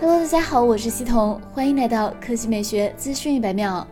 Hello，大家好，我是西彤，欢迎来到科技美学资讯一百秒。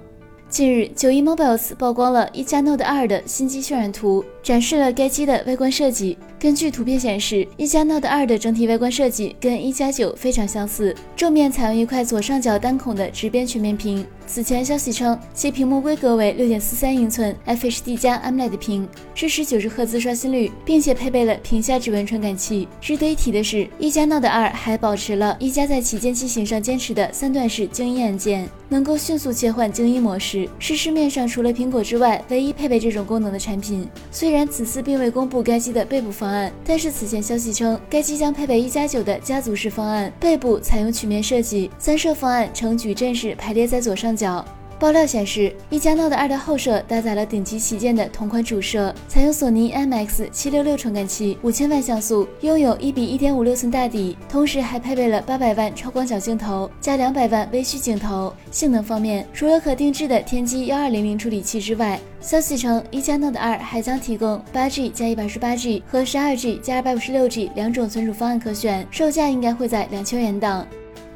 近日，九一 Mobiles 曝光了一加 Note 2的新机渲染图，展示了该机的外观设计。根据图片显示，一加 Note 2的整体外观设计跟一加九非常相似，正面采用一块左上角单孔的直边全面屏。此前消息称，其屏幕规格为六点四三英寸 FHD 加 AMOLED 屏，支持九十赫兹刷新率，并且配备了屏下指纹传感器。值得一提的是，一加 Note 2还保持了一加在旗舰机型上坚持的三段式静音按键，能够迅速切换静音模式，是市面上除了苹果之外唯一配备这种功能的产品。虽然此次并未公布该机的背部方案，但是此前消息称，该机将配备一加九的家族式方案，背部采用曲面设计，三摄方案呈矩阵式排列在左上角。爆料显示，一加 Note 2的后摄搭载了顶级旗舰的同款主摄，采用索尼 IMX 七六六传感器，五千万像素，拥有一比一点五六寸大底，同时还配备了八百万超广角镜头加两百万微距镜头。性能方面，除了可定制的天玑幺二零零处理器之外，消息称一加 Note 2还将提供八 G 加一百二十八 G 和十二 G 加二百五十六 G 两种存储方案可选，售价应该会在两千元档。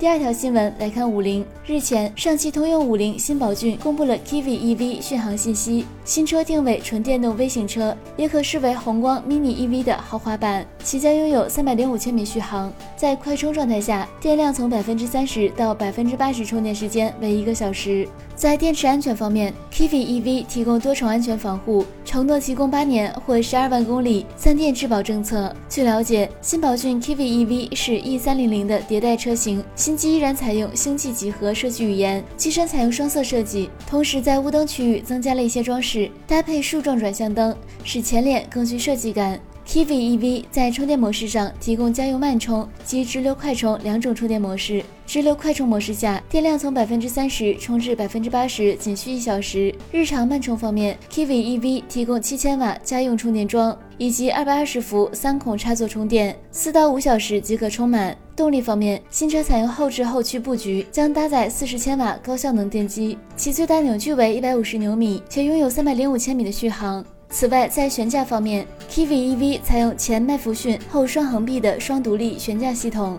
第二条新闻来看，五菱日前，上汽通用五菱新宝骏公布了 Kivi EV 续航信息。新车定位纯电动微型车，也可视为宏光 mini EV 的豪华版。其将拥有三百零五千米续航，在快充状态下，电量从百分之三十到百分之八十充电时间为一个小时。在电池安全方面，Kivi EV 提供多重安全防护，承诺提供八年或十二万公里三电质保政策。据了解，新宝骏 Kivi EV 是 E 三零零的迭代车型。新机依然采用星际几何设计语言，机身采用双色设计，同时在雾灯区域增加了一些装饰，搭配竖状转向灯，使前脸更具设计感。Kiwi EV 在充电模式上提供家用慢充及直流快充两种充电模式。直流快充模式下，电量从百分之三十充至百分之八十仅需一小时。日常慢充方面，Kiwi EV 提供七千瓦家用充电桩以及二百二十伏三孔插座充电，四到五小时即可充满。动力方面，新车采用后置后驱布局，将搭载四十千瓦高效能电机，其最大扭矩为一百五十牛米，且拥有三百零五千米的续航。此外，在悬架方面，Kiwi EV 采用前麦弗逊后双横臂的双独立悬架系统。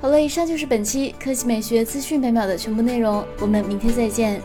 好了，以上就是本期科技美学资讯每秒的全部内容，我们明天再见。